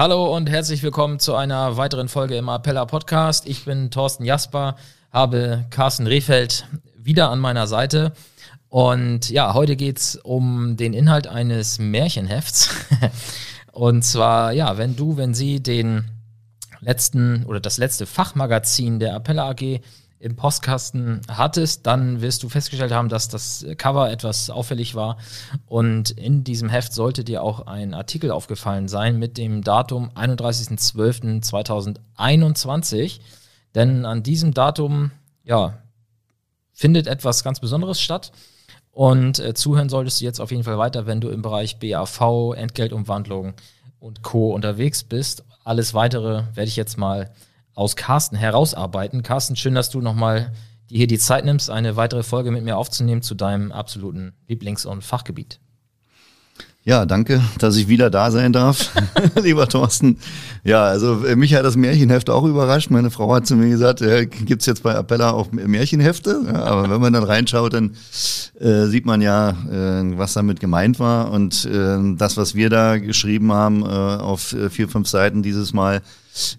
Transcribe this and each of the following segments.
Hallo und herzlich willkommen zu einer weiteren Folge im Appella Podcast. Ich bin Thorsten Jasper, habe Carsten Rehfeld wieder an meiner Seite. Und ja, heute geht es um den Inhalt eines Märchenhefts. und zwar, ja, wenn du, wenn sie den letzten oder das letzte Fachmagazin der Appella AG im Postkasten hattest, dann wirst du festgestellt haben, dass das Cover etwas auffällig war. Und in diesem Heft sollte dir auch ein Artikel aufgefallen sein mit dem Datum 31.12.2021. Denn an diesem Datum, ja, findet etwas ganz Besonderes statt. Und äh, zuhören solltest du jetzt auf jeden Fall weiter, wenn du im Bereich BAV, Entgeltumwandlung und Co. unterwegs bist. Alles weitere werde ich jetzt mal aus Carsten herausarbeiten. Carsten, schön, dass du nochmal dir hier die Zeit nimmst, eine weitere Folge mit mir aufzunehmen zu deinem absoluten Lieblings- und Fachgebiet. Ja, danke, dass ich wieder da sein darf, lieber Thorsten. Ja, also äh, mich hat das Märchenheft auch überrascht. Meine Frau hat zu mir gesagt, äh, gibt's jetzt bei Appella auch Märchenhefte? Ja, aber wenn man dann reinschaut, dann äh, sieht man ja, äh, was damit gemeint war. Und äh, das, was wir da geschrieben haben äh, auf äh, vier, fünf Seiten dieses Mal,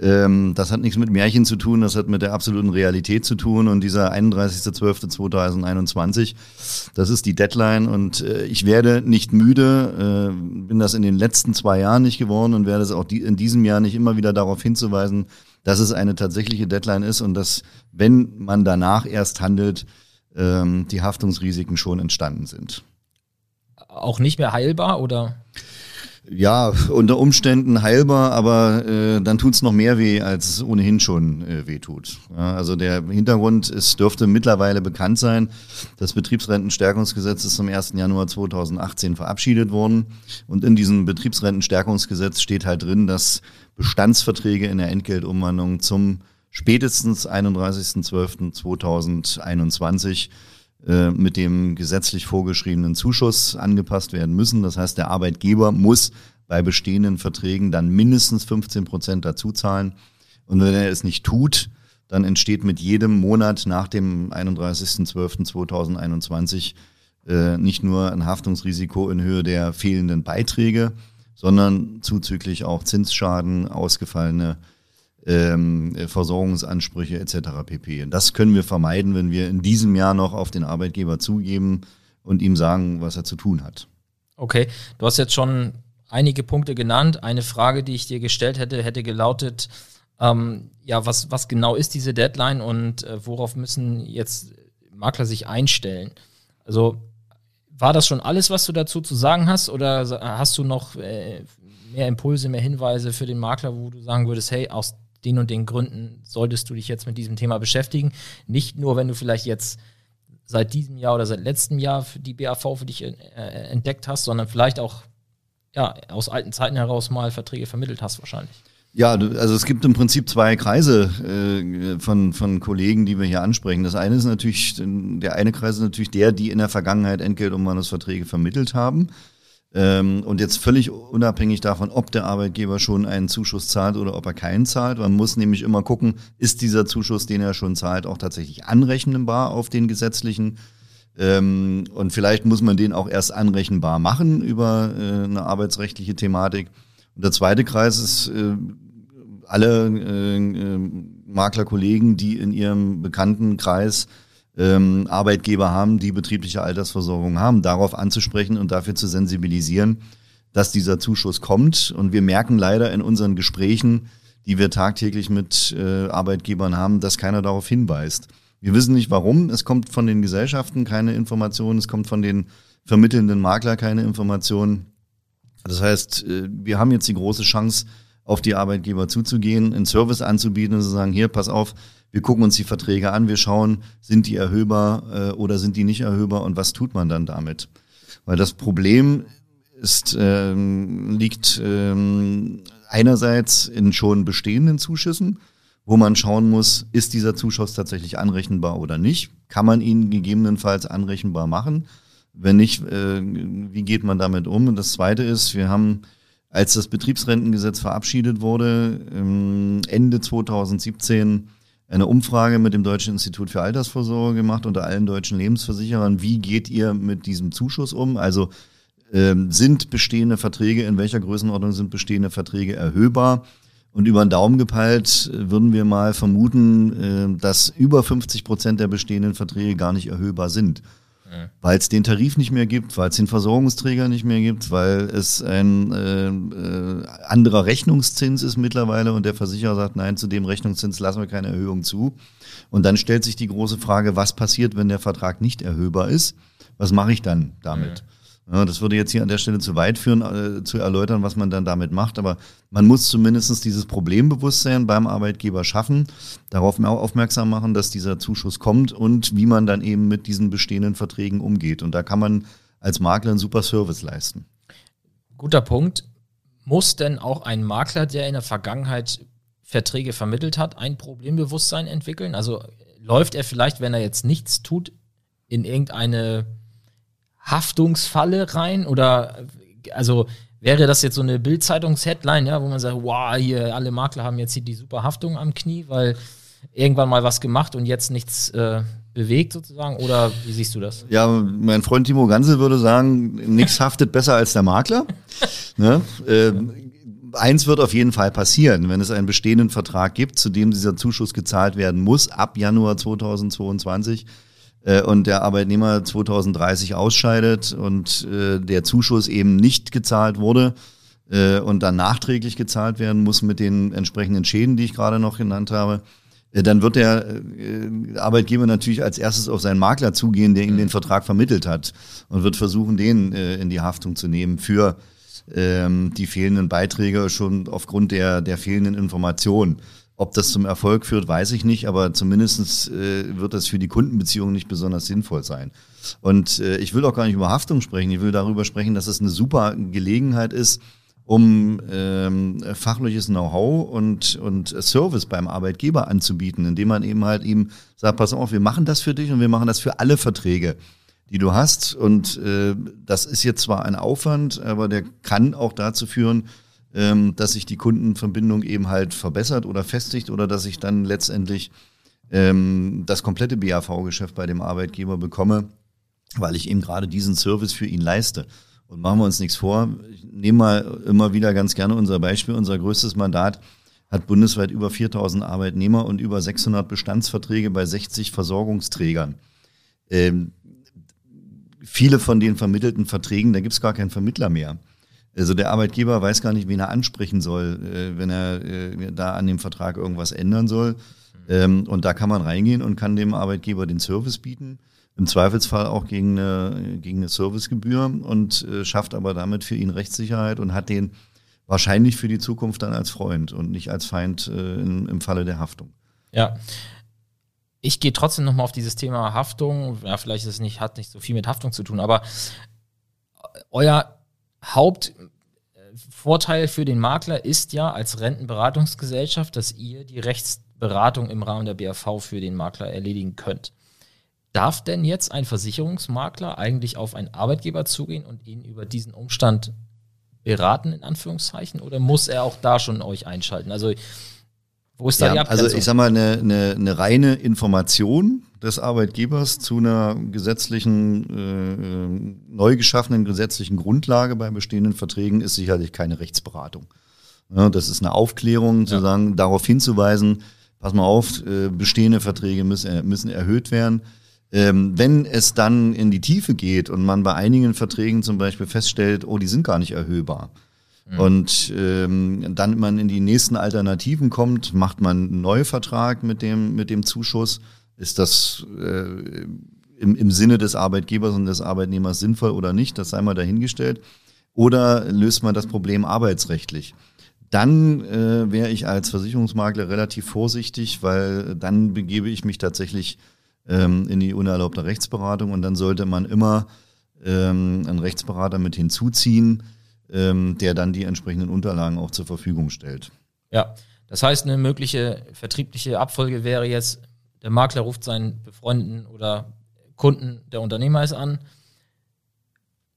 ähm, das hat nichts mit Märchen zu tun, das hat mit der absoluten Realität zu tun. Und dieser 31.12.2021, das ist die Deadline. Und äh, ich werde nicht müde, äh, bin das in den letzten zwei Jahren nicht geworden und werde es auch die, in diesem Jahr nicht immer wieder darauf hinzuweisen, dass es eine tatsächliche Deadline ist und dass, wenn man danach erst handelt, ähm, die Haftungsrisiken schon entstanden sind. Auch nicht mehr heilbar oder? Ja, unter Umständen heilbar, aber äh, dann tut's noch mehr weh, als es ohnehin schon äh, weh tut. Ja, also der Hintergrund es dürfte mittlerweile bekannt sein. Das Betriebsrentenstärkungsgesetz ist zum 1. Januar 2018 verabschiedet worden. Und in diesem Betriebsrentenstärkungsgesetz steht halt drin, dass Bestandsverträge in der Entgeltumwandlung zum spätestens 31.12.2021 äh, mit dem gesetzlich vorgeschriebenen Zuschuss angepasst werden müssen. Das heißt, der Arbeitgeber muss bei bestehenden Verträgen dann mindestens 15 Prozent dazu zahlen. Und wenn er es nicht tut, dann entsteht mit jedem Monat nach dem 31.12.2021 äh, nicht nur ein Haftungsrisiko in Höhe der fehlenden Beiträge, sondern zuzüglich auch Zinsschaden, ausgefallene ähm, Versorgungsansprüche etc. pp. Und das können wir vermeiden, wenn wir in diesem Jahr noch auf den Arbeitgeber zugeben und ihm sagen, was er zu tun hat. Okay, du hast jetzt schon einige Punkte genannt. Eine Frage, die ich dir gestellt hätte, hätte gelautet, ähm, ja, was, was genau ist diese Deadline und äh, worauf müssen jetzt Makler sich einstellen? Also war das schon alles, was du dazu zu sagen hast oder hast du noch äh, mehr Impulse, mehr Hinweise für den Makler, wo du sagen würdest, hey, aus den und den Gründen solltest du dich jetzt mit diesem Thema beschäftigen. Nicht nur, wenn du vielleicht jetzt seit diesem Jahr oder seit letztem Jahr die BAV für dich äh, entdeckt hast, sondern vielleicht auch ja, aus alten Zeiten heraus mal Verträge vermittelt hast wahrscheinlich. Ja, also es gibt im Prinzip zwei Kreise äh, von, von Kollegen, die wir hier ansprechen. Das eine ist natürlich, der eine Kreis ist natürlich der, die in der Vergangenheit Entgeltumwandlungsverträge vermittelt haben. Ähm, und jetzt völlig unabhängig davon, ob der Arbeitgeber schon einen Zuschuss zahlt oder ob er keinen zahlt. Man muss nämlich immer gucken, ist dieser Zuschuss, den er schon zahlt, auch tatsächlich anrechnbar auf den gesetzlichen. Ähm, und vielleicht muss man den auch erst anrechenbar machen über äh, eine arbeitsrechtliche Thematik. Und der zweite Kreis ist äh, alle äh, Maklerkollegen, die in ihrem Bekanntenkreis ähm, Arbeitgeber haben, die betriebliche Altersversorgung haben, darauf anzusprechen und dafür zu sensibilisieren, dass dieser Zuschuss kommt. Und wir merken leider in unseren Gesprächen, die wir tagtäglich mit äh, Arbeitgebern haben, dass keiner darauf hinweist. Wir wissen nicht warum. Es kommt von den Gesellschaften keine Information, es kommt von den vermittelnden Makler keine Information. Das heißt, äh, wir haben jetzt die große Chance, auf die Arbeitgeber zuzugehen, einen Service anzubieten und zu sagen, hier, pass auf, wir gucken uns die Verträge an, wir schauen, sind die erhöhbar äh, oder sind die nicht erhöhbar und was tut man dann damit? Weil das Problem ist, ähm, liegt ähm, einerseits in schon bestehenden Zuschüssen, wo man schauen muss, ist dieser Zuschuss tatsächlich anrechenbar oder nicht? Kann man ihn gegebenenfalls anrechenbar machen? Wenn nicht, äh, wie geht man damit um? Und das Zweite ist, wir haben, als das Betriebsrentengesetz verabschiedet wurde, Ende 2017 eine Umfrage mit dem Deutschen Institut für Altersvorsorge gemacht unter allen deutschen Lebensversicherern. Wie geht ihr mit diesem Zuschuss um? Also ähm, sind bestehende Verträge, in welcher Größenordnung sind bestehende Verträge erhöhbar? Und über den Daumen gepeilt äh, würden wir mal vermuten, äh, dass über 50 Prozent der bestehenden Verträge gar nicht erhöhbar sind. Ja. Weil es den Tarif nicht mehr gibt, weil es den Versorgungsträger nicht mehr gibt, weil es ein äh, äh, anderer Rechnungszins ist mittlerweile und der Versicherer sagt, nein, zu dem Rechnungszins lassen wir keine Erhöhung zu. Und dann stellt sich die große Frage, was passiert, wenn der Vertrag nicht erhöhbar ist? Was mache ich dann damit? Ja. Ja, das würde jetzt hier an der Stelle zu weit führen, äh, zu erläutern, was man dann damit macht. Aber man muss zumindest dieses Problembewusstsein beim Arbeitgeber schaffen, darauf aufmerksam machen, dass dieser Zuschuss kommt und wie man dann eben mit diesen bestehenden Verträgen umgeht. Und da kann man als Makler einen super Service leisten. Guter Punkt. Muss denn auch ein Makler, der in der Vergangenheit Verträge vermittelt hat, ein Problembewusstsein entwickeln? Also läuft er vielleicht, wenn er jetzt nichts tut, in irgendeine Haftungsfalle rein? Oder also wäre das jetzt so eine Bildzeitungs-Headline, ja, wo man sagt, wow, hier alle Makler haben jetzt hier die super Haftung am Knie, weil irgendwann mal was gemacht und jetzt nichts äh, bewegt sozusagen? Oder wie siehst du das? Ja, mein Freund Timo Ganse würde sagen, nichts haftet besser als der Makler. ne? äh, eins wird auf jeden Fall passieren, wenn es einen bestehenden Vertrag gibt, zu dem dieser Zuschuss gezahlt werden muss ab Januar 2022 äh, und der Arbeitnehmer 2030 ausscheidet und äh, der Zuschuss eben nicht gezahlt wurde äh, und dann nachträglich gezahlt werden muss mit den entsprechenden Schäden, die ich gerade noch genannt habe, äh, dann wird der äh, Arbeitgeber natürlich als erstes auf seinen Makler zugehen, der ihm den Vertrag vermittelt hat und wird versuchen, den äh, in die Haftung zu nehmen für ähm, die fehlenden Beiträge schon aufgrund der, der fehlenden Informationen. Ob das zum Erfolg führt, weiß ich nicht, aber zumindest äh, wird das für die Kundenbeziehung nicht besonders sinnvoll sein. Und äh, ich will auch gar nicht über Haftung sprechen, ich will darüber sprechen, dass es eine super Gelegenheit ist, um ähm, fachliches Know-how und, und Service beim Arbeitgeber anzubieten, indem man eben halt ihm sagt, pass auf, wir machen das für dich und wir machen das für alle Verträge, die du hast. Und äh, das ist jetzt zwar ein Aufwand, aber der kann auch dazu führen, ähm, dass sich die Kundenverbindung eben halt verbessert oder festigt oder dass ich dann letztendlich ähm, das komplette BAV-Geschäft bei dem Arbeitgeber bekomme, weil ich eben gerade diesen Service für ihn leiste. Und machen wir uns nichts vor. Ich nehme mal immer wieder ganz gerne unser Beispiel. Unser größtes Mandat hat bundesweit über 4000 Arbeitnehmer und über 600 Bestandsverträge bei 60 Versorgungsträgern. Ähm, viele von den vermittelten Verträgen, da gibt es gar keinen Vermittler mehr. Also der Arbeitgeber weiß gar nicht, wen er ansprechen soll, äh, wenn er äh, da an dem Vertrag irgendwas ändern soll. Ähm, und da kann man reingehen und kann dem Arbeitgeber den Service bieten. Im Zweifelsfall auch gegen eine, gegen eine Servicegebühr und äh, schafft aber damit für ihn Rechtssicherheit und hat den wahrscheinlich für die Zukunft dann als Freund und nicht als Feind in, im Falle der Haftung. Ja. Ich gehe trotzdem nochmal auf dieses Thema Haftung. Ja, vielleicht ist es nicht, hat nicht so viel mit Haftung zu tun, aber euer Hauptvorteil für den Makler ist ja als Rentenberatungsgesellschaft, dass ihr die Rechtsberatung im Rahmen der BAV für den Makler erledigen könnt. Darf denn jetzt ein Versicherungsmakler eigentlich auf einen Arbeitgeber zugehen und ihn über diesen Umstand beraten, in Anführungszeichen, oder muss er auch da schon euch einschalten? Also wo ist da ja, die Abgrenzung? Also ich sag mal, eine, eine, eine reine Information des Arbeitgebers zu einer gesetzlichen, äh, äh, neu geschaffenen gesetzlichen Grundlage bei bestehenden Verträgen ist sicherlich keine Rechtsberatung. Ja, das ist eine Aufklärung, zu ja. sagen, darauf hinzuweisen, pass mal auf, äh, bestehende Verträge müssen, müssen erhöht werden. Ähm, wenn es dann in die Tiefe geht und man bei einigen Verträgen zum Beispiel feststellt, oh, die sind gar nicht erhöhbar, Mhm. Und ähm, dann man in die nächsten Alternativen kommt, macht man einen Neuvertrag mit dem, mit dem Zuschuss. Ist das äh, im, im Sinne des Arbeitgebers und des Arbeitnehmers sinnvoll oder nicht? Das sei mal dahingestellt. Oder löst man das Problem arbeitsrechtlich? Dann äh, wäre ich als Versicherungsmakler relativ vorsichtig, weil dann begebe ich mich tatsächlich ähm, in die unerlaubte Rechtsberatung und dann sollte man immer ähm, einen Rechtsberater mit hinzuziehen, ähm, der dann die entsprechenden Unterlagen auch zur Verfügung stellt. Ja, das heißt, eine mögliche vertriebliche Abfolge wäre jetzt, der Makler ruft seinen befreundeten oder Kunden der Unternehmer ist an,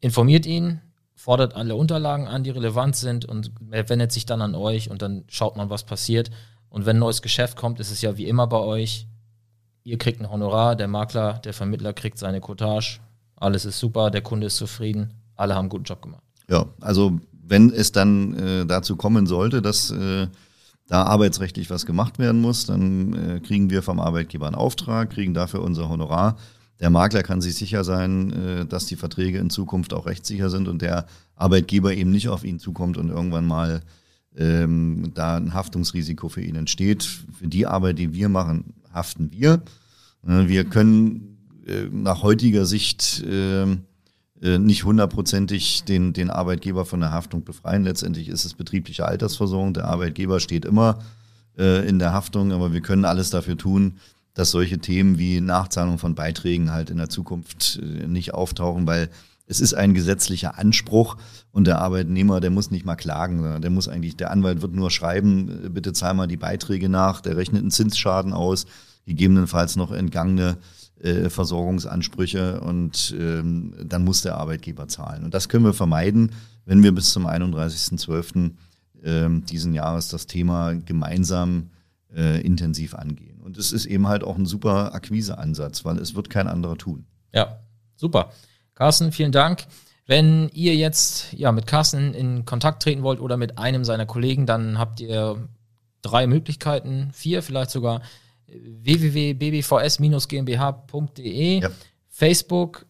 informiert ihn, fordert alle Unterlagen an, die relevant sind und wendet sich dann an euch und dann schaut man, was passiert. Und wenn ein neues Geschäft kommt, ist es ja wie immer bei euch. Ihr kriegt ein Honorar, der Makler, der Vermittler kriegt seine Cottage. Alles ist super, der Kunde ist zufrieden, alle haben einen guten Job gemacht. Ja, also wenn es dann äh, dazu kommen sollte, dass äh, da arbeitsrechtlich was gemacht werden muss, dann äh, kriegen wir vom Arbeitgeber einen Auftrag, kriegen dafür unser Honorar. Der Makler kann sich sicher sein, äh, dass die Verträge in Zukunft auch rechtssicher sind und der Arbeitgeber eben nicht auf ihn zukommt und irgendwann mal ähm, da ein Haftungsrisiko für ihn entsteht. Für die Arbeit, die wir machen, haften wir. Äh, wir können äh, nach heutiger Sicht äh, äh, nicht hundertprozentig den, den Arbeitgeber von der Haftung befreien. Letztendlich ist es betriebliche Altersversorgung. Der Arbeitgeber steht immer äh, in der Haftung, aber wir können alles dafür tun, dass solche Themen wie Nachzahlung von Beiträgen halt in der Zukunft äh, nicht auftauchen, weil es ist ein gesetzlicher Anspruch und der Arbeitnehmer, der muss nicht mal klagen, sondern der muss eigentlich, der Anwalt wird nur schreiben, äh, bitte zahl mal die Beiträge nach, der rechnet einen Zinsschaden aus, gegebenenfalls noch entgangene äh, Versorgungsansprüche und ähm, dann muss der Arbeitgeber zahlen. Und das können wir vermeiden, wenn wir bis zum 31.12. Ähm, diesen Jahres das Thema gemeinsam äh, intensiv angehen. Und es ist eben halt auch ein super Akquiseansatz, weil es wird kein anderer tun. Ja, super. Carsten, vielen Dank. Wenn ihr jetzt ja, mit Carsten in Kontakt treten wollt oder mit einem seiner Kollegen, dann habt ihr drei Möglichkeiten, vier vielleicht sogar www.bbvs-gmbh.de, ja. Facebook,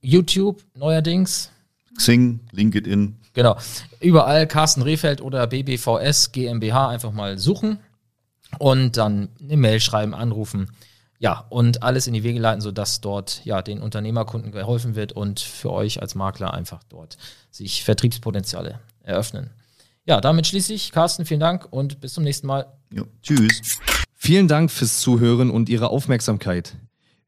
YouTube neuerdings. Xing, LinkedIn. Genau. Überall Carsten Rehfeld oder BBVS GmbH einfach mal suchen und dann eine Mail schreiben, anrufen. Ja, und alles in die Wege leiten, sodass dort ja den Unternehmerkunden geholfen wird und für euch als Makler einfach dort sich Vertriebspotenziale eröffnen. Ja, damit schließe ich. Carsten, vielen Dank und bis zum nächsten Mal. Jo, tschüss. Vielen Dank fürs Zuhören und Ihre Aufmerksamkeit.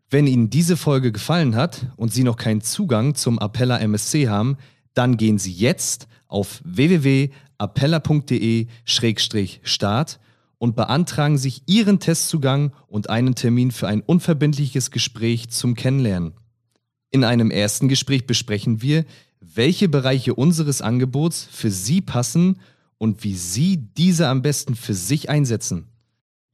Wenn Ihnen diese Folge gefallen hat und Sie noch keinen Zugang zum Appella MSC haben, dann gehen Sie jetzt auf www.appella.de-start und beantragen sich Ihren Testzugang und einen Termin für ein unverbindliches Gespräch zum Kennenlernen. In einem ersten Gespräch besprechen wir, welche Bereiche unseres Angebots für Sie passen und wie Sie diese am besten für sich einsetzen.